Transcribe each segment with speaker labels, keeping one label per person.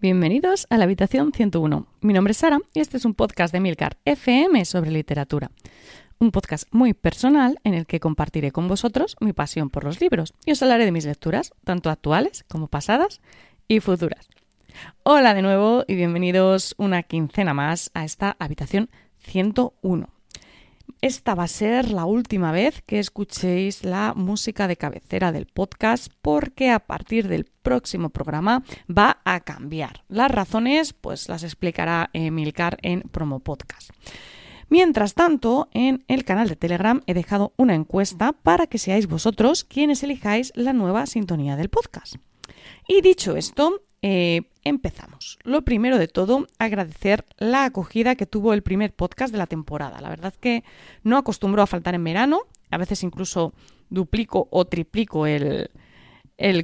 Speaker 1: Bienvenidos a la habitación 101. Mi nombre es Sara y este es un podcast de Milcar FM sobre literatura. Un podcast muy personal en el que compartiré con vosotros mi pasión por los libros y os hablaré de mis lecturas, tanto actuales como pasadas y futuras. Hola de nuevo y bienvenidos una quincena más a esta habitación 101. Esta va a ser la última vez que escuchéis la música de cabecera del podcast porque a partir del próximo programa va a cambiar. Las razones pues las explicará Emilcar en Promo Podcast. Mientras tanto, en el canal de Telegram he dejado una encuesta para que seáis vosotros quienes elijáis la nueva sintonía del podcast. Y dicho esto, eh, empezamos. Lo primero de todo, agradecer la acogida que tuvo el primer podcast de la temporada. La verdad que no acostumbro a faltar en verano, a veces incluso duplico o triplico el,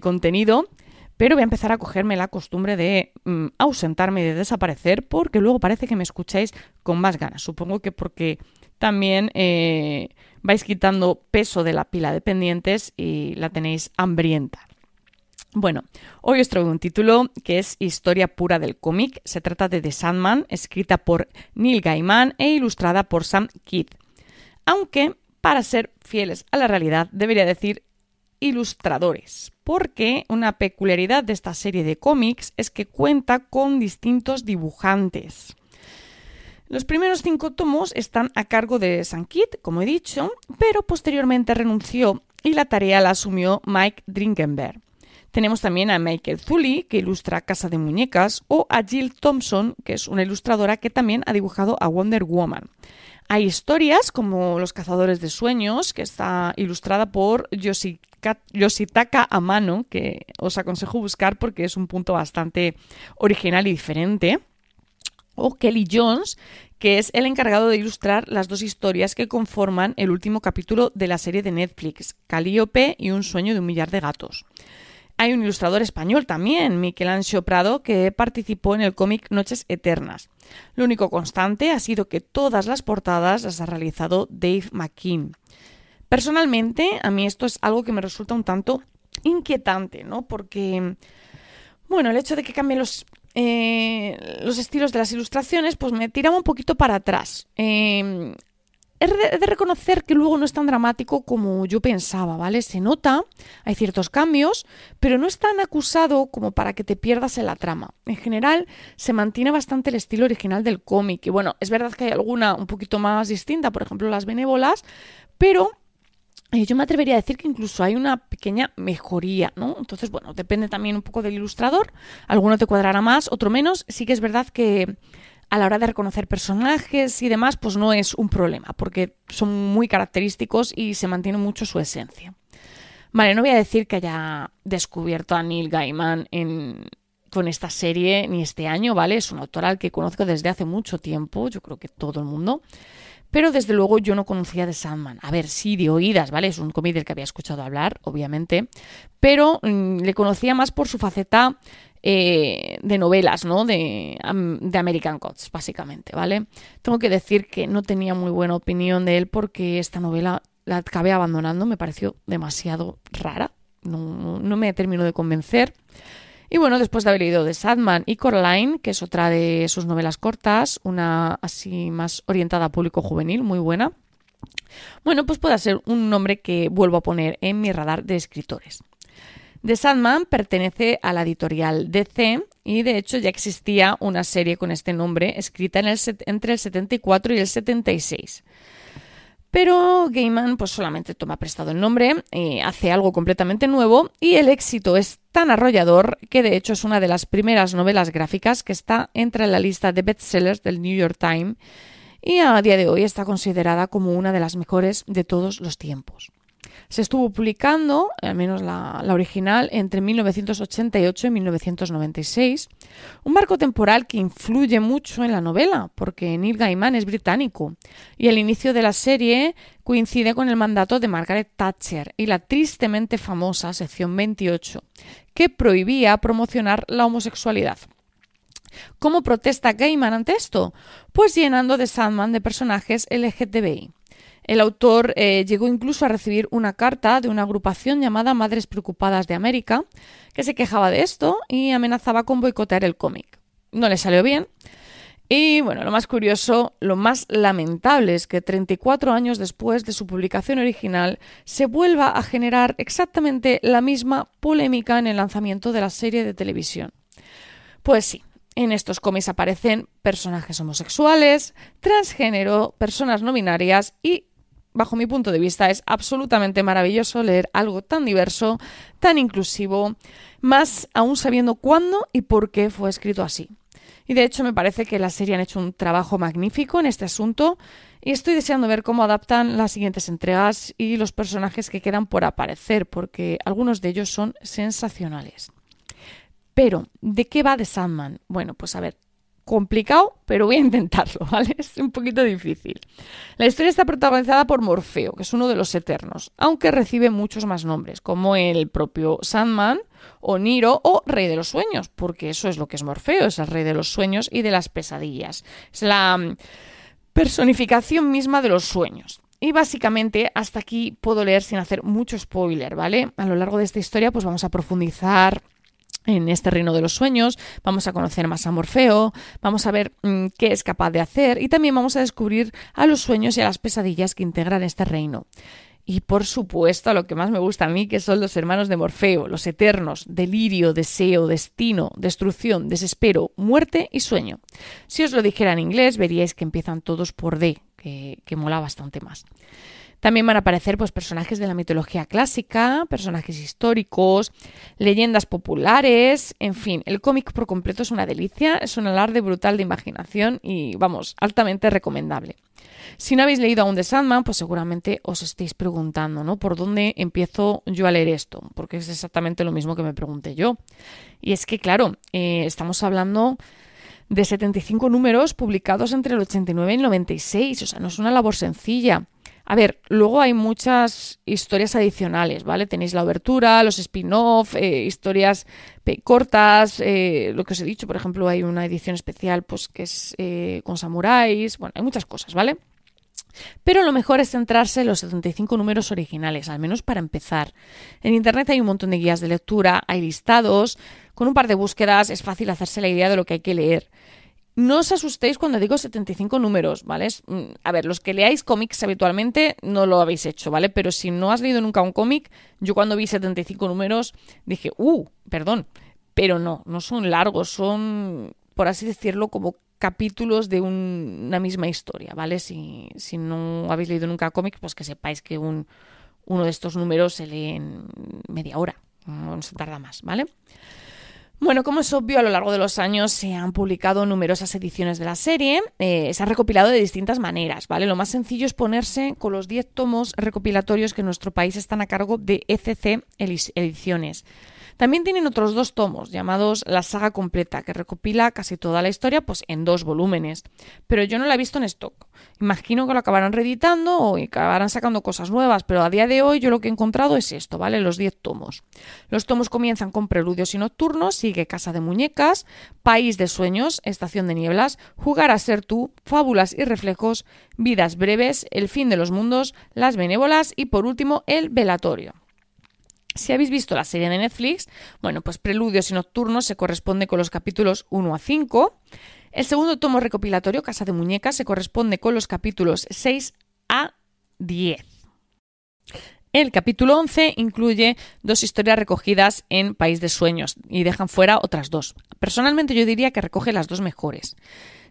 Speaker 1: contenido, pero voy a empezar a cogerme la costumbre de mm, ausentarme y de desaparecer porque luego parece que me escucháis con más ganas. Supongo que porque también eh, vais quitando peso de la pila de pendientes y la tenéis hambrienta. Bueno, hoy os traigo un título que es Historia pura del cómic. Se trata de The Sandman, escrita por Neil Gaiman e ilustrada por Sam Kidd. Aunque, para ser fieles a la realidad, debería decir ilustradores, porque una peculiaridad de esta serie de cómics es que cuenta con distintos dibujantes. Los primeros cinco tomos están a cargo de Sam Kidd, como he dicho, pero posteriormente renunció y la tarea la asumió Mike Drinkenberg. Tenemos también a Michael Zully, que ilustra Casa de Muñecas, o a Jill Thompson, que es una ilustradora que también ha dibujado a Wonder Woman. Hay historias como Los Cazadores de Sueños, que está ilustrada por Yoshitaka Amano, que os aconsejo buscar porque es un punto bastante original y diferente. O Kelly Jones, que es el encargado de ilustrar las dos historias que conforman el último capítulo de la serie de Netflix, Calliope y Un sueño de un millar de gatos. Hay un ilustrador español también, Michelangelo Prado, que participó en el cómic Noches Eternas. Lo único constante ha sido que todas las portadas las ha realizado Dave McKean. Personalmente, a mí esto es algo que me resulta un tanto inquietante, ¿no? Porque, bueno, el hecho de que cambien los, eh, los estilos de las ilustraciones, pues me tiraba un poquito para atrás. Eh, He de reconocer que luego no es tan dramático como yo pensaba, ¿vale? Se nota, hay ciertos cambios, pero no es tan acusado como para que te pierdas en la trama. En general, se mantiene bastante el estilo original del cómic. Y bueno, es verdad que hay alguna un poquito más distinta, por ejemplo, las benévolas, pero eh, yo me atrevería a decir que incluso hay una pequeña mejoría, ¿no? Entonces, bueno, depende también un poco del ilustrador. Alguno te cuadrará más, otro menos. Sí que es verdad que a la hora de reconocer personajes y demás, pues no es un problema, porque son muy característicos y se mantiene mucho su esencia. Vale, no voy a decir que haya descubierto a Neil Gaiman con esta serie ni este año, ¿vale? Es un autor al que conozco desde hace mucho tiempo, yo creo que todo el mundo. Pero desde luego yo no conocía de Sandman. A ver, sí, de oídas, ¿vale? Es un cómic del que había escuchado hablar, obviamente. Pero mm, le conocía más por su faceta eh, de novelas, ¿no? De, American Gods, básicamente, ¿vale? Tengo que decir que no tenía muy buena opinión de él porque esta novela la acabé abandonando, me pareció demasiado rara, no, no me terminó de convencer. Y bueno, después de haber leído The Sadman y Coraline, que es otra de sus novelas cortas, una así más orientada a público juvenil, muy buena, bueno, pues puede ser un nombre que vuelvo a poner en mi radar de escritores. The Sandman pertenece a la editorial DC y de hecho ya existía una serie con este nombre escrita entre el 74 y el 76. Pero Gaiman pues solamente toma prestado el nombre, y hace algo completamente nuevo y el éxito es tan arrollador que de hecho es una de las primeras novelas gráficas que está entre la lista de bestsellers del New York Times y a día de hoy está considerada como una de las mejores de todos los tiempos. Se estuvo publicando, al menos la, original, entre 1988 y 1996, un marco temporal que influye mucho en la novela, porque Neil Gaiman es británico, y el inicio de la serie coincide con el mandato de Margaret Thatcher y la tristemente famosa sección 28, que prohibía promocionar la homosexualidad. ¿Cómo protesta Gaiman ante esto? Pues llenando de Sandman de personajes LGTBI. El autor eh, llegó incluso a recibir una carta de una agrupación llamada Madres Preocupadas de América, que se quejaba de esto y amenazaba con boicotear el cómic. No le salió bien. Y bueno, lo más curioso, lo más lamentable es que 34 años después de su publicación original se vuelva a generar exactamente la misma polémica en el lanzamiento de la serie de televisión. Pues sí, en estos cómics aparecen personajes homosexuales, transgénero, personas no binarias y, bajo mi punto de vista, es absolutamente maravilloso leer algo tan diverso, tan inclusivo, más aún sabiendo cuándo y por qué fue escrito así. Y de hecho me parece que la serie han hecho un trabajo magnífico en este asunto y estoy deseando ver cómo adaptan las siguientes entregas y los personajes que quedan por aparecer, porque algunos de ellos son sensacionales. Pero, ¿de qué va The Sandman? Bueno, pues a ver, complicado, pero voy a intentarlo, ¿vale? Es un poquito difícil. La historia está protagonizada por Morfeo, que es uno de los Eternos, aunque recibe muchos más nombres, como el propio Sandman, o Niro, o Rey de los Sueños, porque eso es lo que es Morfeo, es el Rey de los Sueños y de las pesadillas. Es la mm, personificación misma de los sueños. Y básicamente hasta aquí puedo leer sin hacer mucho spoiler, ¿vale? A lo largo de esta historia pues vamos a profundizar en este reino de los sueños, vamos a conocer más a Morfeo, vamos a ver mm, qué es capaz de hacer y también vamos a descubrir a los sueños y a las pesadillas que integran este reino. Y por supuesto, a lo que más me gusta a mí, que son los hermanos de Morfeo, los eternos, delirio, deseo, destino, destrucción, desespero, muerte y sueño. Si os lo dijera en inglés, veríais que empiezan todos por D, que, que mola bastante más. También van a aparecer pues, personajes de la mitología clásica, personajes históricos, leyendas populares, en fin, el cómic por completo es una delicia, es un alarde brutal de imaginación y, vamos, altamente recomendable. Si no habéis leído aún The Sandman, pues seguramente os estéis preguntando, ¿no? ¿Por dónde empiezo yo a leer esto? Porque es exactamente lo mismo que me pregunté yo. Y es que, claro, eh, estamos hablando de 75 números publicados entre el 89 y el 96, o sea, no es una labor sencilla. A ver, luego hay muchas historias adicionales, ¿vale? Tenéis la obertura, los spin-off, eh, historias cortas, eh, lo que os he dicho, por ejemplo, hay una edición especial pues que es eh, con samuráis, bueno, hay muchas cosas, ¿vale? Pero lo mejor es centrarse en los 75 números originales, al menos para empezar. En Internet hay un montón de guías de lectura, hay listados, con un par de búsquedas es fácil hacerse la idea de lo que hay que leer. No os asustéis cuando digo 75 números, ¿vale? Mm, a ver, los que leáis cómics habitualmente no lo habéis hecho, ¿vale? Pero si no has leído nunca un cómic, yo cuando vi 75 números dije, ¡uh! Perdón. Pero no, no son largos, son, por así decirlo, como capítulos de una misma historia, ¿vale? Si, si no habéis leído nunca cómic, pues que sepáis que un, uno de estos números se lee en media hora, no se tarda más, ¿vale? Bueno, como es obvio, a lo largo de los años se han publicado numerosas ediciones de la serie, eh, se ha recopilado de distintas maneras, ¿vale? Lo más sencillo es ponerse con los 10 tomos recopilatorios que en nuestro país están a cargo de ECC Ediciones. También tienen otros dos tomos, llamados La saga completa, que recopila casi toda la historia pues, en dos volúmenes. Pero yo no la he visto en stock. Imagino que lo acabarán reeditando o acabarán sacando cosas nuevas, pero a día de hoy yo lo que he encontrado es esto, ¿vale? Los 10 tomos. Los tomos comienzan con Preludios y Nocturnos, sigue Casa de Muñecas, País de Sueños, Estación de Nieblas, Jugar a ser tú, Fábulas y Reflejos, Vidas breves, El fin de los mundos, Las benévolas y por último El velatorio. Si habéis visto la serie de Netflix, bueno, pues Preludios y Nocturnos se corresponde con los capítulos 1 a 5. El segundo tomo recopilatorio, Casa de Muñecas, se corresponde con los capítulos 6 a 10. El capítulo 11 incluye dos historias recogidas en País de Sueños y dejan fuera otras dos. Personalmente yo diría que recoge las dos mejores.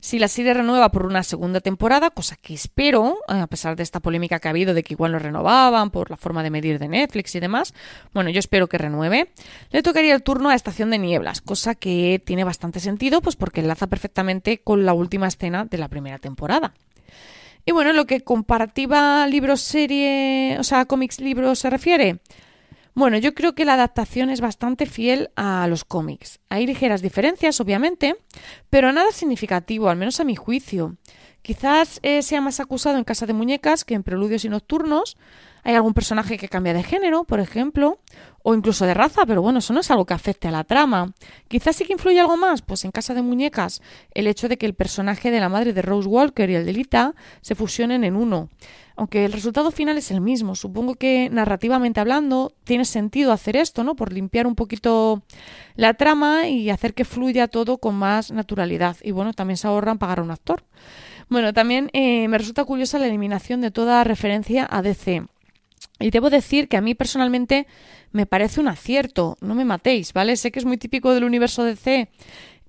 Speaker 1: Si la serie renueva por una segunda temporada, cosa que espero, eh, a pesar de esta polémica que ha habido de que igual lo renovaban por la forma de medir de Netflix y demás, bueno, yo espero que renueve, le tocaría el turno a Estación de Nieblas, cosa que tiene bastante sentido, pues porque enlaza perfectamente con la última escena de la primera temporada. Y bueno, lo que comparativa libros-serie, o sea, cómics-libros se refiere, bueno, yo creo que la adaptación es bastante fiel a los cómics. Hay ligeras diferencias, obviamente, pero nada significativo, al menos a mi juicio. Quizás eh, sea más acusado en Casa de Muñecas que en Preludios y Nocturnos. Hay algún personaje que cambia de género, por ejemplo, o incluso de raza, pero bueno, eso no es algo que afecte a la trama. Quizás sí que influye algo más, pues en Casa de Muñecas, el hecho de que el personaje de la madre de Rose Walker y el de Lita se fusionen en uno. Aunque el resultado final es el mismo, supongo que narrativamente hablando tiene sentido hacer esto, ¿no? Por limpiar un poquito la trama y hacer que fluya todo con más naturalidad. Y bueno, también se ahorran pagar a un actor. Bueno, también eh, me resulta curiosa la eliminación de toda referencia a DC. Y debo decir que a mí personalmente me parece un acierto, no me matéis, ¿vale? Sé que es muy típico del universo DC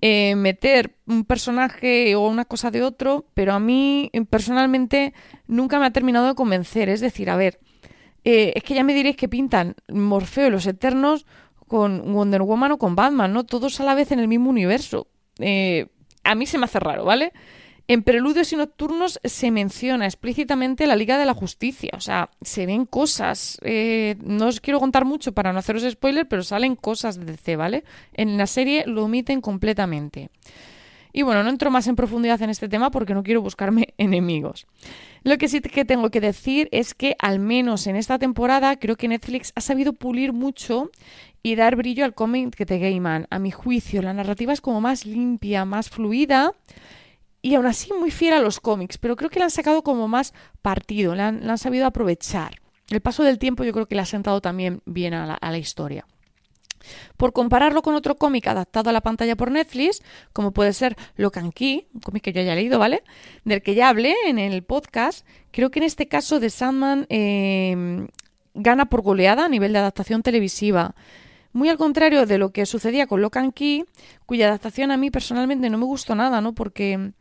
Speaker 1: eh, meter un personaje o una cosa de otro, pero a mí eh, personalmente nunca me ha terminado de convencer. Es decir, a ver, es que ya me diréis que pintan Morfeo y los Eternos con Wonder Woman o con Batman, ¿no? Todos a la vez en el mismo universo. a mí se me hace raro, ¿vale? En Preludios y Nocturnos se menciona explícitamente la Liga de la Justicia, o sea, se ven cosas. Eh, no os quiero contar mucho para no haceros spoiler, pero salen cosas de DC, ¿vale? En la serie lo omiten completamente. Y bueno, no entro más en profundidad en este tema porque no quiero buscarme enemigos. Lo que sí que tengo que decir es que al menos en esta temporada creo que Netflix ha sabido pulir mucho y dar brillo al cómic de Gaiman. A mi juicio, la narrativa es como más limpia, más fluida y aún así muy fiel a los cómics, pero creo que le han sacado como más partido, le han, sabido aprovechar. El paso del tiempo yo creo que le ha sentado también bien a la, historia. Por compararlo con otro cómic adaptado a la pantalla por Netflix, como puede ser Lock and Key, un cómic que yo haya leído, ¿vale? Del que ya hablé en el podcast, creo que en este caso The Sandman eh, gana por goleada a nivel de adaptación televisiva. Muy al contrario de lo que sucedía con Locan Key, cuya adaptación a mí personalmente no me gustó nada, ¿no? Porque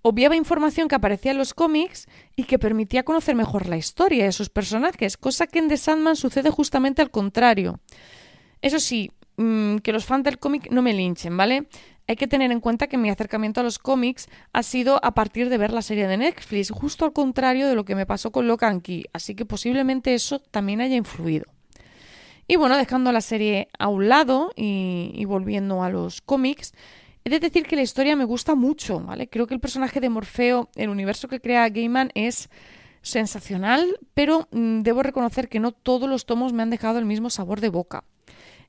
Speaker 1: obviaba información que aparecía en los cómics y que permitía conocer mejor la historia de sus personajes, cosa que en The Sandman sucede justamente al contrario. Eso sí, mm, que los fans del cómic no me linchen, ¿vale? Hay que tener en cuenta que mi acercamiento a los cómics ha sido a partir de ver la serie de Netflix, justo al contrario de lo que me pasó con Locan Key, así que posiblemente eso también haya influido. Y bueno, dejando la serie a un lado y, volviendo a los cómics, he de decir que la historia me gusta mucho, ¿vale? Creo que el personaje de Morfeo, el universo que crea Gaiman, es sensacional, pero mm, debo reconocer que no todos los tomos me han dejado el mismo sabor de boca.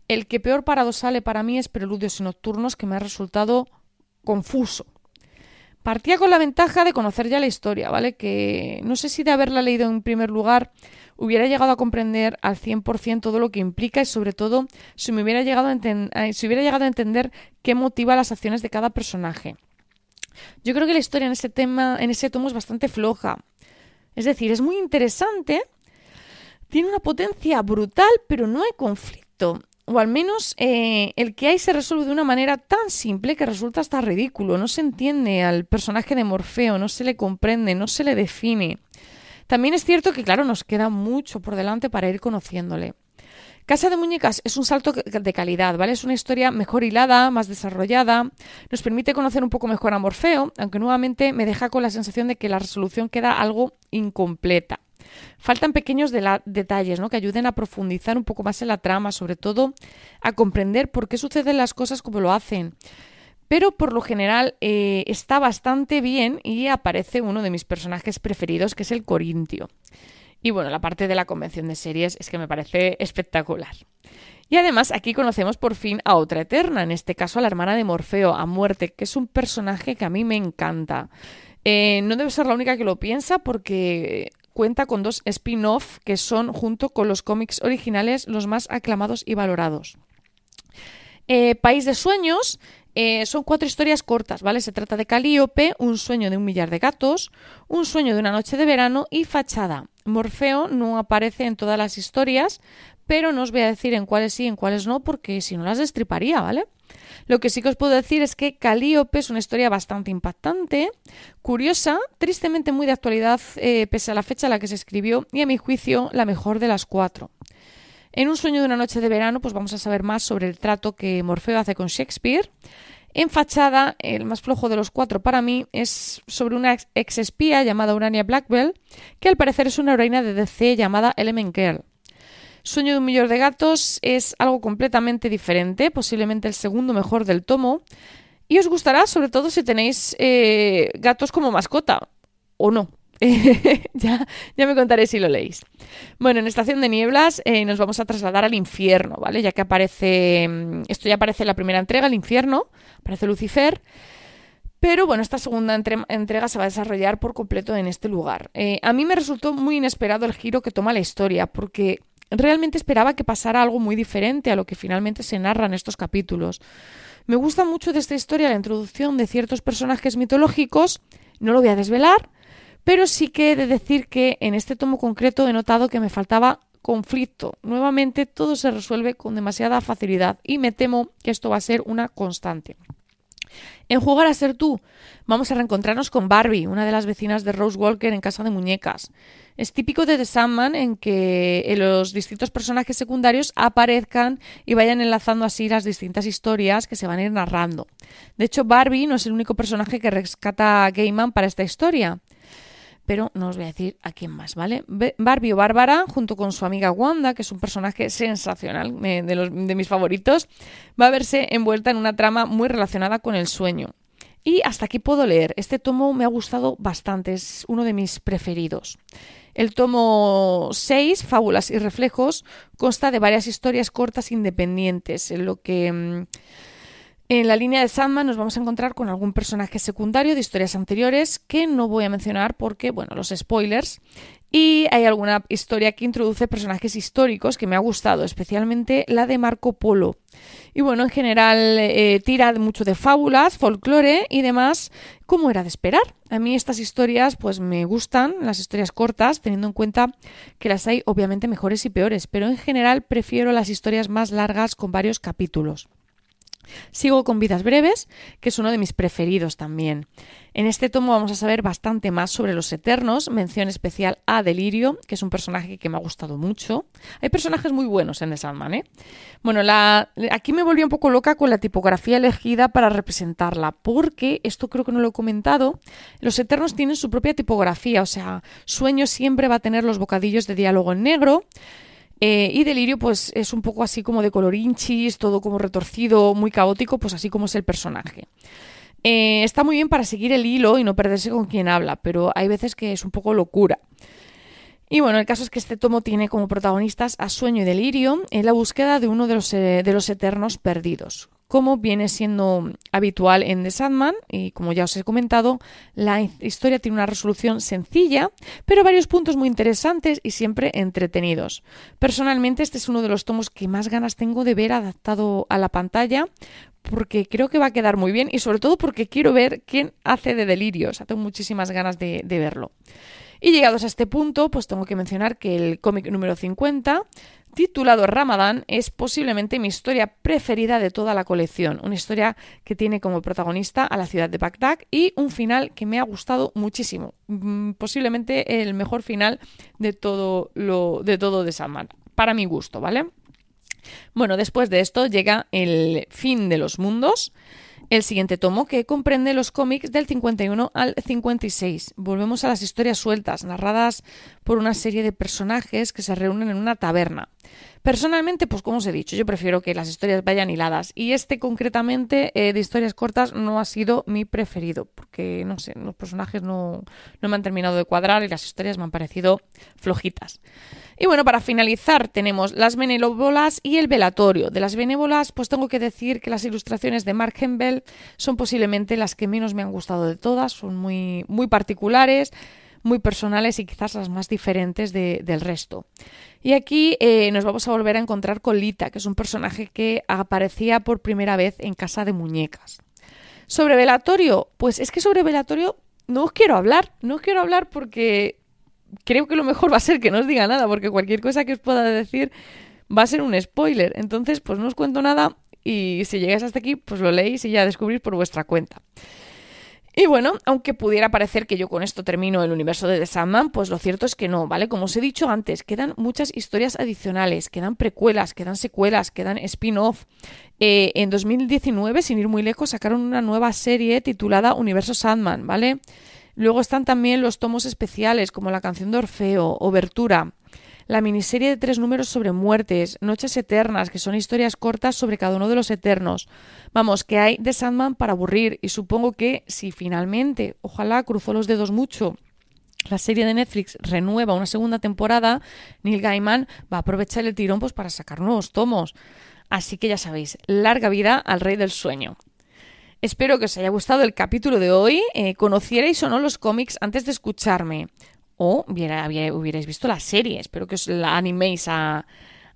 Speaker 1: El que peor parado sale para mí es Preludios y Nocturnos, que me ha resultado confuso. Partía con la ventaja de conocer ya la historia, ¿vale? Que no sé si de haberla leído en primer lugar hubiera llegado a comprender al 100% todo lo que implica y sobre todo si me hubiera llegado a, eh, si hubiera llegado a entender qué motiva las acciones de cada personaje. Yo creo que la historia en ese tema, en ese tomo es bastante floja. Es decir, es muy interesante, tiene una potencia brutal, pero no hay conflicto. O al menos eh, el que hay se resuelve de una manera tan simple que resulta hasta ridículo. No se entiende al personaje de Morfeo, no se le comprende, no se le define. También es cierto que, claro, nos queda mucho por delante para ir conociéndole. Casa de Muñecas es un salto de calidad, ¿vale? Es una historia mejor hilada, más desarrollada, nos permite conocer un poco mejor a Morfeo, aunque nuevamente me deja con la sensación de que la resolución queda algo incompleta. Faltan pequeños detalles ¿no? que ayuden a profundizar un poco más en la trama, sobre todo a comprender por qué suceden las cosas como lo hacen pero por lo general eh, está bastante bien y aparece uno de mis personajes preferidos, que es el Corintio. Y bueno, la parte de la convención de series es que me parece espectacular. Y además aquí conocemos por fin a otra Eterna, en este caso a la hermana de Morfeo, a Muerte, que es un personaje que a mí me encanta. Eh, no debe ser la única que lo piensa porque cuenta con dos spin-off que son, junto con los cómics originales, los más aclamados y valorados. Eh, País de Sueños eh, son cuatro historias cortas, ¿vale? Se trata de Calíope, Un sueño de un millar de gatos, Un sueño de una noche de verano y Fachada. Morfeo no aparece en todas las historias, pero no os voy a decir en cuáles sí y en cuáles no, porque si no las destriparía, ¿vale? Lo que sí que os puedo decir es que Calíope es una historia bastante impactante, curiosa, tristemente muy de actualidad, eh, pese a la fecha a la que se escribió, y a mi juicio la mejor de las cuatro. En Un sueño de una noche de verano, pues vamos a saber más sobre el trato que Morfeo hace con Shakespeare. En fachada, el más flojo de los cuatro para mí es sobre una ex espía llamada Urania Blackwell, que al parecer es una heroína de DC llamada Element Girl. Sueño de un millón de gatos es algo completamente diferente, posiblemente el segundo mejor del tomo, y os gustará sobre todo si tenéis eh, gatos como mascota. o no. ya, ya me contaré si lo leéis. Bueno, en Estación de Nieblas eh, nos vamos a trasladar al infierno, ¿vale? Ya que aparece, mm, esto ya aparece en la primera entrega, el infierno, aparece Lucifer. Pero bueno, esta segunda entrega se va a desarrollar por completo en este lugar. Eh, a mí me resultó muy inesperado el giro que toma la historia, porque realmente esperaba que pasara algo muy diferente a lo que finalmente se narra en estos capítulos. Me gusta mucho de esta historia la introducción de ciertos personajes mitológicos, no lo voy a desvelar, pero sí que he de decir que en este tomo concreto he notado que me faltaba conflicto. Nuevamente todo se resuelve con demasiada facilidad y me temo que esto va a ser una constante. En Jugar a ser tú, vamos a reencontrarnos con Barbie, una de las vecinas de Rose Walker en Casa de Muñecas. Es típico de The Sandman en que eh, los distintos personajes secundarios aparezcan y vayan enlazando así las distintas historias que se van a ir narrando. De hecho, Barbie no es el único personaje que rescata a Gaiman para esta historia pero no os voy a decir a quién más, ¿vale? Barbie o Bárbara, junto con su amiga Wanda, que es un personaje sensacional, de, de mis favoritos, va a verse envuelta en una trama muy relacionada con el sueño. Y hasta aquí puedo leer. Este tomo me ha gustado bastante, es uno de mis preferidos. El tomo 6, Fábulas y Reflejos, consta de varias historias cortas independientes, en lo que... Mm, en la línea de Sandman nos vamos a encontrar con algún personaje secundario de historias anteriores que no voy a mencionar porque, bueno, los spoilers. Y hay alguna historia que introduce personajes históricos que me ha gustado, especialmente la de Marco Polo. Y bueno, en general eh, tira mucho de fábulas, folclore y demás, como era de esperar. A mí estas historias pues me gustan, las historias cortas, teniendo en cuenta que las hay obviamente mejores y peores, pero en general prefiero las historias más largas con varios capítulos. Sigo con Vidas Breves, que es uno de mis preferidos también. En este tomo vamos a saber bastante más sobre los Eternos, mención especial a Delirio, que es un personaje que me ha gustado mucho. Hay personajes muy buenos en The Sandman, ¿eh? Bueno, aquí me volví un poco loca con la tipografía elegida para representarla, porque, esto creo que no lo he comentado, los Eternos tienen su propia tipografía, o sea, Sueño siempre va a tener los bocadillos de diálogo en negro, eh, y Delirio, pues es un poco así como de color hinchis, todo como retorcido, muy caótico, pues así como es el personaje. Eh, está muy bien para seguir el hilo y no perderse con quien habla, pero hay veces que es un poco locura. Y bueno, el caso es que este tomo tiene como protagonistas a Sueño y Delirio en la búsqueda de uno de los, eh, de los eternos perdidos como viene siendo habitual en The Sandman, y como ya os he comentado, la historia tiene una resolución sencilla, pero varios puntos muy interesantes y siempre entretenidos. Personalmente, este es uno de los tomos que más ganas tengo de ver adaptado a la pantalla, porque creo que va a quedar muy bien y sobre todo porque quiero ver quién hace de delirio. O sea, tengo muchísimas ganas de verlo. Y llegados a este punto, pues tengo que mencionar que el cómic número 50 titulado Ramadán, es posiblemente mi historia preferida de toda la colección. Una historia que tiene como protagonista a la ciudad de Bagdad y un final que me ha gustado muchísimo. Mm, posiblemente el mejor final de todo lo de todo de Salman, para mi gusto, ¿vale? Bueno, después de esto llega el fin de los mundos el siguiente tomo, que comprende los cómics del 51 al 56. Volvemos a las historias sueltas, narradas por una serie de personajes que se reúnen en una taberna. Personalmente, pues como os he dicho, yo prefiero que las historias vayan hiladas. Y este concretamente eh, de historias cortas no ha sido mi preferido, porque no sé, los personajes no, no me han terminado de cuadrar y las historias me han parecido flojitas. Y bueno, para finalizar tenemos las benévolas y el velatorio. De las benévolas, pues tengo que decir que las ilustraciones de Mark Hempel son posiblemente las que menos me han gustado de todas, son muy, muy particulares muy personales y quizás las más diferentes del resto. Y aquí eh, nos vamos a volver a encontrar con Lita, que es un personaje que aparecía por primera vez en Casa de Muñecas. Sobre Velatorio, pues es que sobre Velatorio no os quiero hablar, no os quiero hablar porque creo que lo mejor va a ser que no os diga nada, porque cualquier cosa que os pueda decir va a ser un spoiler. Entonces, pues no os cuento nada y si llegáis hasta aquí, pues lo leéis y ya descubrís por vuestra cuenta. Y bueno, aunque pudiera parecer que yo con esto termino el universo de The Sandman, pues lo cierto es que no, ¿vale? Como os he dicho antes, quedan muchas historias adicionales, quedan precuelas, quedan secuelas, quedan spin-off. Eh, en 2019, sin ir muy lejos, sacaron una nueva serie titulada Universo Sandman, ¿vale? Luego están también los tomos especiales como la canción de Orfeo, Obertura, la miniserie de tres números sobre muertes, Noches Eternas, que son historias cortas sobre cada uno de los eternos. Vamos, que hay de Sandman para aburrir y supongo que si finalmente, ojalá cruzó los dedos mucho, la serie de Netflix renueva una segunda temporada, Neil Gaiman va a aprovechar el tirón pues, para sacar nuevos tomos. Así que ya sabéis, larga vida al rey del sueño. Espero que os haya gustado el capítulo de hoy, eh, conocierais o no los cómics antes de escucharme, o hubierais visto la serie, espero que os la animéis a,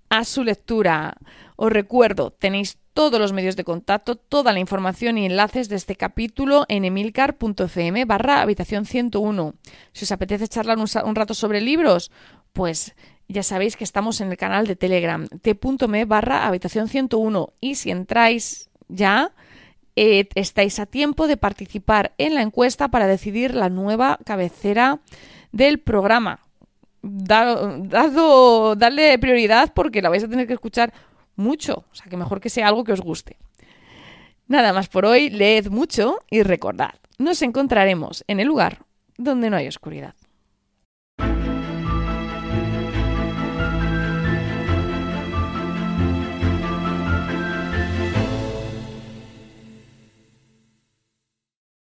Speaker 1: a su lectura. Os recuerdo, tenéis todos los medios de contacto, toda la información y enlaces de este capítulo en emilcar.fm barra habitación 101. Si os apetece charlar un, rato sobre libros, pues ya sabéis que estamos en el canal de Telegram, t.me barra habitación 101. Y si entráis ya, eh, estáis a tiempo de participar en la encuesta para decidir la nueva cabecera del programa. Dado, darle prioridad porque la vais a tener que escuchar mucho, o sea que mejor que sea algo que os guste. Nada más por hoy, leed mucho y recordad, nos encontraremos en el lugar donde no hay oscuridad.